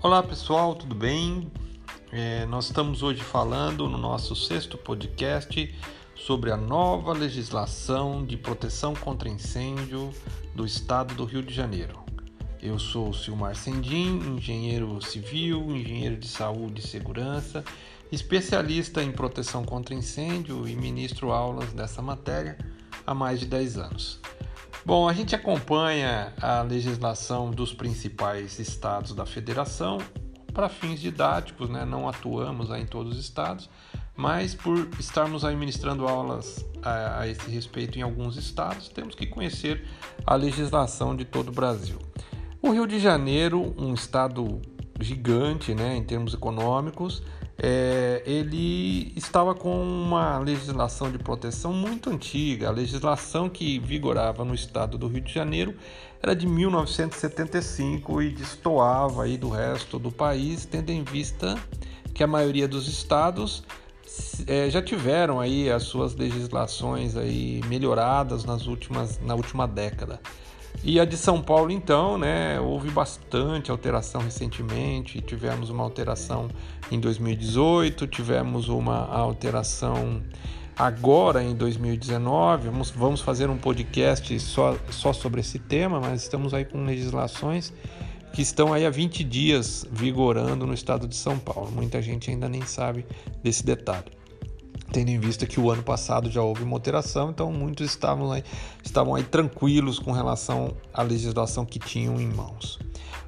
Olá pessoal, tudo bem? É, nós estamos hoje falando no nosso sexto podcast sobre a nova legislação de proteção contra incêndio do estado do Rio de Janeiro. Eu sou Silmar Sendim, engenheiro civil, engenheiro de saúde e segurança, especialista em proteção contra incêndio e ministro aulas dessa matéria há mais de 10 anos. Bom, a gente acompanha a legislação dos principais estados da federação para fins didáticos, né? não atuamos em todos os estados, mas por estarmos aí ministrando aulas a, a, esse respeito em alguns estados, temos que conhecer a legislação de todo o Brasil. O Rio de Janeiro, um estado gigante né, em termos econômicos, é, ele estava com uma legislação de proteção muito antiga. A legislação que vigorava no estado do Rio de Janeiro era de 1975 e destoava aí do resto do país, tendo em vista que a maioria dos estados é, já tiveram aí as suas legislações aí melhoradas nas últimas, na última década. E a de São Paulo, então, né, houve bastante alteração recentemente. Tivemos uma alteração em 2018, tivemos uma alteração agora em 2019. Vamos, vamos fazer um podcast só, só sobre esse tema, mas estamos aí com legislações que estão aí há 20 dias vigorando no estado de São Paulo. Muita gente ainda nem sabe desse detalhe tendo em vista que o ano passado já houve uma alteração, então muitos estavam aí, estavam aí tranquilos com relação à legislação que tinham em mãos.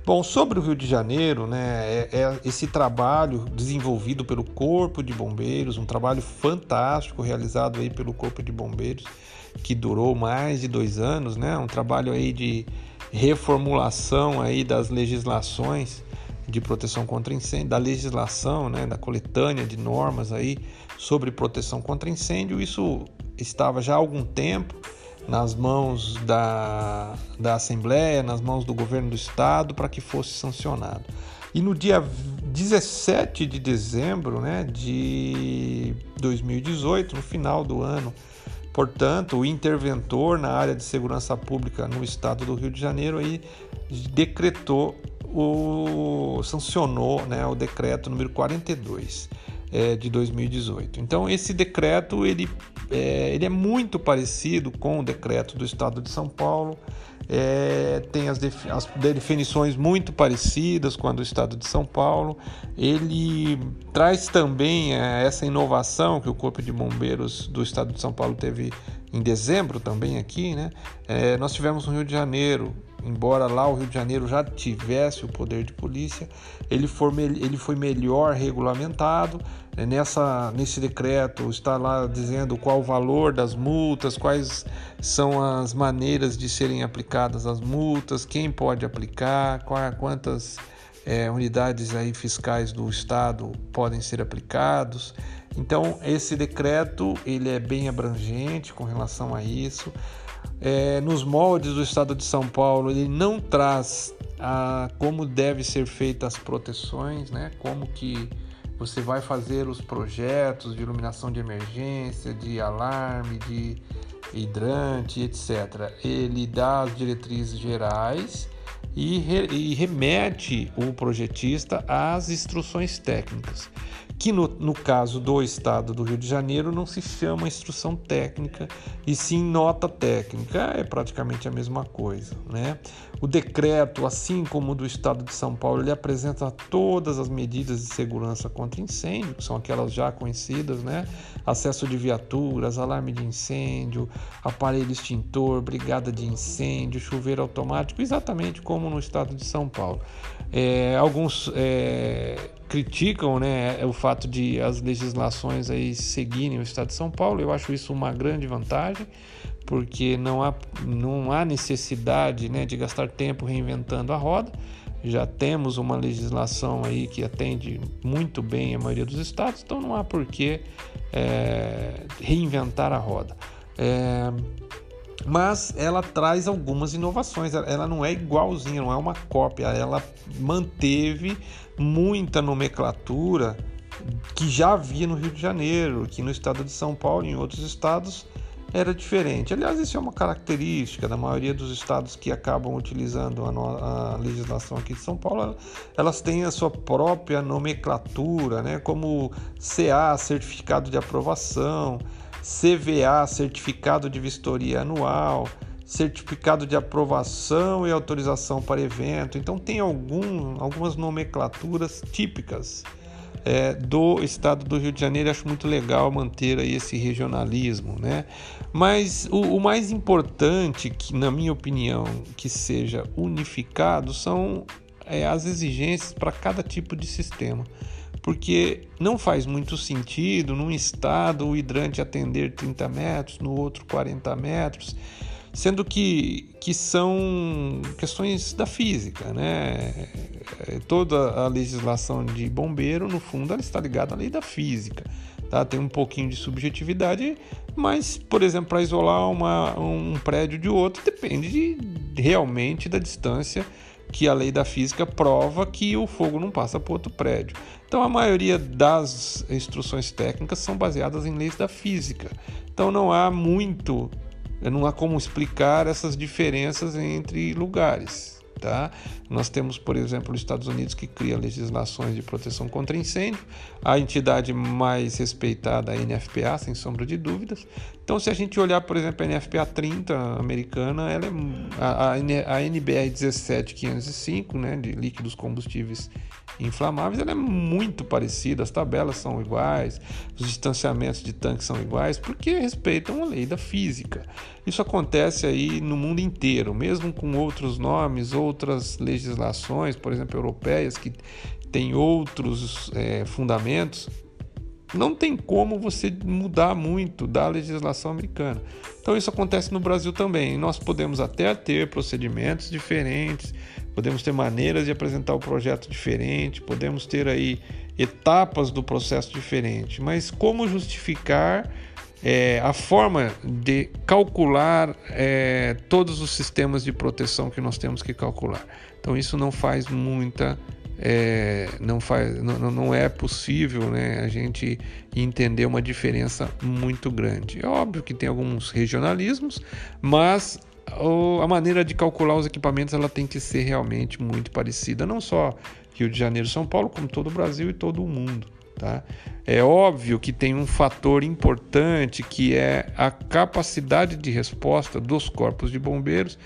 Bom, sobre o Rio de Janeiro, né, é, é esse trabalho desenvolvido pelo Corpo de Bombeiros, um trabalho fantástico realizado aí pelo Corpo de Bombeiros, que durou mais de dois anos, né, um trabalho aí de reformulação aí das legislações de proteção contra incêndio, da legislação, né, da coletânea de normas aí sobre proteção contra incêndio. Isso estava já há algum tempo nas mãos da, da Assembleia, nas mãos do governo do Estado, para que fosse sancionado. E no dia 17 de dezembro né, de 2018, no final do ano, portanto, o interventor na área de segurança pública no estado do Rio de Janeiro aí decretou o sancionou né, o decreto número 42 é, de 2018. Então esse decreto ele é, ele é muito parecido com o decreto do Estado de São Paulo, é, tem as, as, definições muito parecidas com a do Estado de São Paulo. Ele traz também é, essa inovação que o Corpo de Bombeiros do Estado de São Paulo teve em dezembro também aqui, né? É, nós tivemos no Rio de Janeiro embora lá o Rio de Janeiro já tivesse o poder de polícia, ele, for, ele foi melhor regulamentado. É, nessa, nesse decreto está lá dizendo qual o valor das multas, quais são as maneiras de serem aplicadas as multas, quem pode aplicar, quantas é, unidades aí fiscais do estado podem ser aplicados. Então esse decreto ele é bem abrangente com relação a isso é, nos moldes do Estado de São Paulo, ele não traz a, como deve ser feitas as proteções, né? como que você vai fazer os projetos de iluminação de emergência, de alarme, de hidrante, etc. Ele dá as diretrizes gerais e, re, e remete o projetista às instruções técnicas que no, no, caso do estado do Rio de Janeiro não se chama instrução técnica e sim nota técnica, é praticamente a mesma coisa. Né? O decreto, assim como o do estado de São Paulo, ele apresenta todas as medidas de segurança contra incêndio, que são aquelas já conhecidas, né? acesso de viaturas, alarme de incêndio, aparelho extintor, brigada de incêndio, chuveiro automático, exatamente como no estado de São Paulo. É, alguns é, criticam né, o fato de as legislações aí seguirem o Estado de São Paulo. Eu acho isso uma grande vantagem, porque não há, não há necessidade né, de gastar tempo reinventando a roda. Já temos uma legislação aí que atende muito bem a maioria dos estados, então não há por que é, reinventar a roda. É, mas ela traz algumas inovações. Ela não é igualzinha, não é uma cópia. Ela manteve muita nomenclatura que já havia no Rio de Janeiro, que no estado de São Paulo e em outros estados era diferente. Aliás, isso é uma característica da maioria dos estados que acabam utilizando a, a legislação aqui de São Paulo. Elas têm a sua própria nomenclatura, né? como CA, Certificado de Aprovação, CVA, Certificado de Vistoria Anual, Certificado de Aprovação e Autorização para Evento. Então, tem algum, algumas nomenclaturas típicas é, do estado do Rio de Janeiro. Acho muito legal manter aí esse regionalismo, né? Mas o, o mais importante, que na minha opinião, que seja unificado, são é, as exigências para cada tipo de sistema. Porque não faz muito sentido num estado o hidrante atender 30 metros, no outro 40 metros sendo que, que são questões da física, né? É, toda a legislação de bombeiro, no fundo, ela está ligada à lei da física. Tá? Tem um pouquinho de subjetividade, mas, por exemplo, para isolar uma, um prédio de outro, depende de, realmente da distância que a lei da física prova que o fogo não passa para outro prédio. Então, a maioria das instruções técnicas são baseadas em leis da física. Então, não há muito não há como explicar essas diferenças entre lugares. Tá? Nós temos, por exemplo, os Estados Unidos que cria legislações de proteção contra incêndio, a entidade mais respeitada, a NFPA, sem sombra de dúvidas. Então, se a gente olhar, por exemplo, a NFPA 30 americana, ela é a, a NBR 17505, né, de líquidos combustíveis inflamáveis, ela é muito parecida, as tabelas são iguais, os distanciamentos de tanques são iguais, porque respeitam a lei da física. Isso acontece aí no mundo inteiro, mesmo com outros nomes, outras legislações, por exemplo, europeias, que têm outros é, fundamentos. Não tem como você mudar muito da legislação americana. Então isso acontece no Brasil também. Nós podemos até ter procedimentos diferentes, podemos ter maneiras de apresentar o projeto diferente, podemos ter aí etapas do processo diferente, mas como justificar é, a forma de calcular é, todos os sistemas de proteção que nós temos que calcular? Então isso não faz muita é, não, faz, não, não é possível né, a gente entender uma diferença muito grande. É óbvio que tem alguns regionalismos, mas a maneira de calcular os equipamentos ela tem que ser realmente muito parecida, não só Rio de Janeiro, São Paulo, como todo o Brasil e todo o mundo. Tá? É óbvio que tem um fator importante que é a capacidade de resposta dos corpos de bombeiros,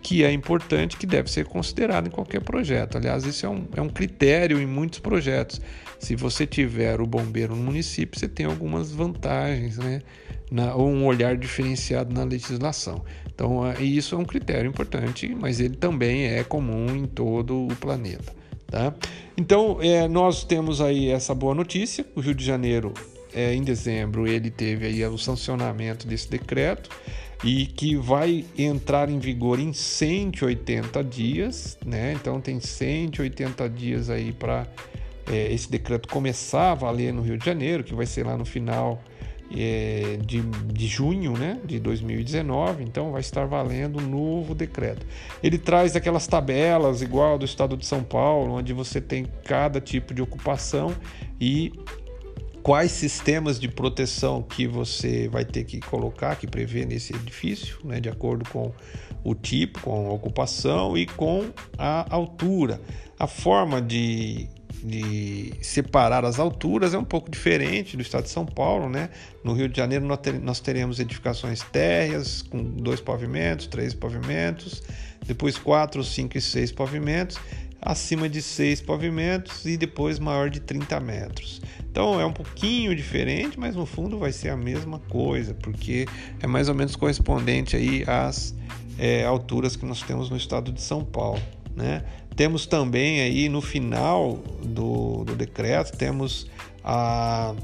que é importante, que deve ser considerado em qualquer projeto. Aliás, isso é um, é um critério em muitos projetos. Se você tiver o bombeiro no município, você tem algumas vantagens, né? Na, ou um olhar diferenciado na legislação. Então, é, isso é um critério importante, mas ele também é comum em todo o planeta. Tá? Então, é, nós temos aí essa boa notícia. O Rio de Janeiro, é, em dezembro, ele teve aí o sancionamento desse decreto e que vai entrar em vigor em 180 dias, né? Então tem 180 dias aí para é, esse decreto começar a valer no Rio de Janeiro, que vai ser lá no final é, de, de junho né, de 2019, então vai estar valendo um novo decreto. Ele traz aquelas tabelas igual do estado de São Paulo, onde você tem cada tipo de ocupação e quais sistemas de proteção que você vai ter que colocar, que prevê nesse edifício, né, de acordo com o tipo, com a ocupação e com a altura. A forma de de separar as alturas é um pouco diferente do estado de São Paulo, né? No Rio de Janeiro nós teremos edificações térreas com dois pavimentos, três pavimentos, depois quatro, cinco e seis pavimentos, acima de seis pavimentos e depois maior de 30 metros. Então é um pouquinho diferente, mas no fundo vai ser a mesma coisa, porque é mais ou menos correspondente aí às é, alturas que nós temos no estado de São Paulo. Né? Temos também aí no final do, do decreto, temos a,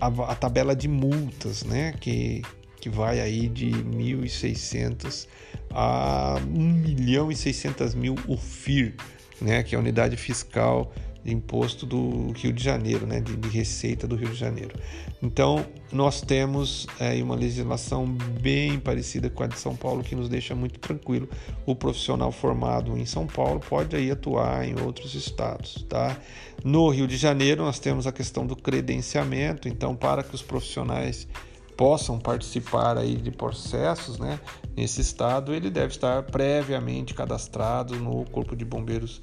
a, a, tabela de multas, né? que, que vai aí de 1.600 a 1 milhão e 600 mil UFIR, né? que é a unidade fiscal imposto do Rio de Janeiro, né, de, de, receita do Rio de Janeiro. Então, nós temos é, uma legislação bem parecida com a de São Paulo, que nos deixa muito tranquilo. O profissional formado em São Paulo pode aí atuar em outros estados. Tá? No Rio de Janeiro, nós temos a questão do credenciamento. Então, para que os profissionais possam participar aí de processos, né, nesse estado, ele deve estar previamente cadastrado no Corpo de Bombeiros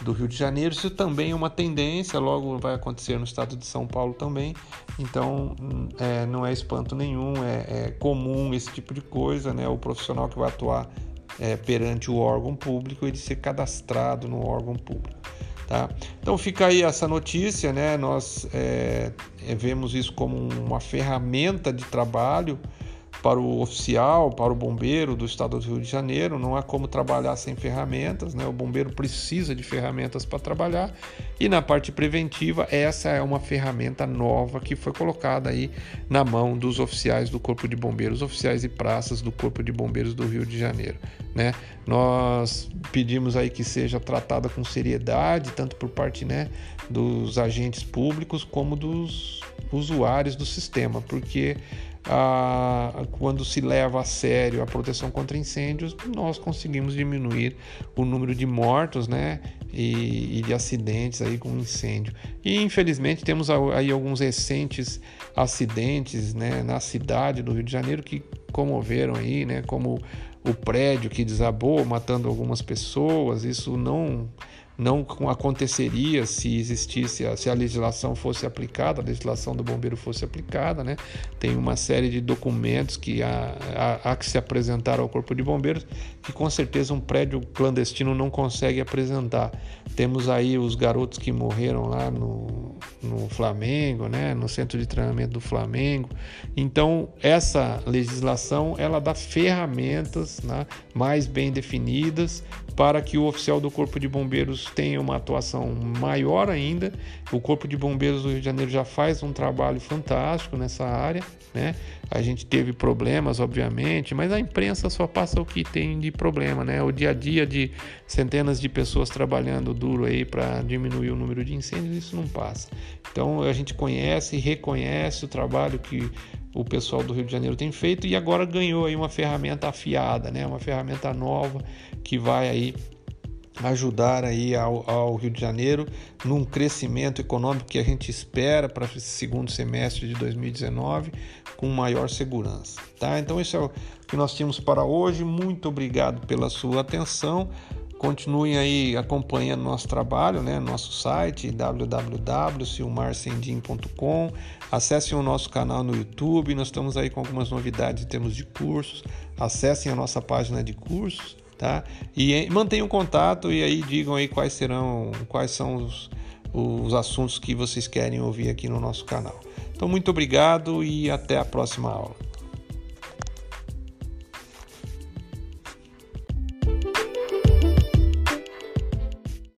do Rio de Janeiro. Isso também é uma tendência, logo vai acontecer no estado de São Paulo também. Então, é, não é espanto nenhum, é, é, comum esse tipo de coisa, né? O profissional que vai atuar é, perante o órgão público ele ser cadastrado no órgão público. Tá? Então fica aí essa notícia, né? Nós é, é, vemos isso como uma ferramenta de trabalho para o oficial, para o bombeiro do estado do Rio de Janeiro. Não há como trabalhar sem ferramentas, né? O bombeiro precisa de ferramentas para trabalhar. E na parte preventiva, essa é uma ferramenta nova que foi colocada aí na mão dos oficiais do Corpo de Bombeiros, oficiais e praças do Corpo de Bombeiros do Rio de Janeiro, né? Nós pedimos aí que seja tratada com seriedade, tanto por parte, né, dos agentes públicos como dos usuários do sistema, porque quando se leva a sério a proteção contra incêndios, nós conseguimos diminuir o número de mortos né, e, e de acidentes aí com incêndio. E infelizmente temos aí alguns recentes acidentes né, na cidade do Rio de Janeiro que comoveram aí, né, como o prédio que desabou, matando algumas pessoas. Isso não não aconteceria se existisse, se a legislação fosse aplicada, a legislação do bombeiro fosse aplicada, né? Tem uma série de documentos que há, há, há, que se apresentar ao corpo de bombeiros que com certeza um prédio clandestino não consegue apresentar. Temos aí os garotos que morreram lá no, no Flamengo, né? No centro de treinamento do Flamengo. Então essa legislação ela dá ferramentas né? mais bem definidas para que o oficial do corpo de bombeiros tenha uma atuação maior ainda. O Corpo de Bombeiros do Rio de Janeiro já faz um trabalho fantástico nessa área, né? A gente teve problemas, obviamente, mas a imprensa só passa o que tem de problema, né? O dia a dia de centenas de pessoas trabalhando duro aí para diminuir o número de incêndios, isso não passa. Então a gente conhece e reconhece o trabalho que o pessoal do Rio de Janeiro tem feito e agora ganhou aí uma ferramenta afiada, né? Uma ferramenta nova que vai aí ajudar aí ao, ao, Rio de Janeiro num crescimento econômico que a gente espera para esse segundo semestre de 2019 com maior segurança, tá? Então isso é o que nós tínhamos para hoje. Muito obrigado pela sua atenção. Continuem aí acompanhando nosso trabalho, né? Nosso site www.silmarcendim.com. Acessem o nosso canal no YouTube. Nós estamos aí com algumas novidades em termos de cursos. Acessem a nossa página de cursos tá? E mantenham contato e aí digam aí quais serão, quais são os, os assuntos que vocês querem ouvir aqui no nosso canal. Então, muito obrigado e até a próxima aula.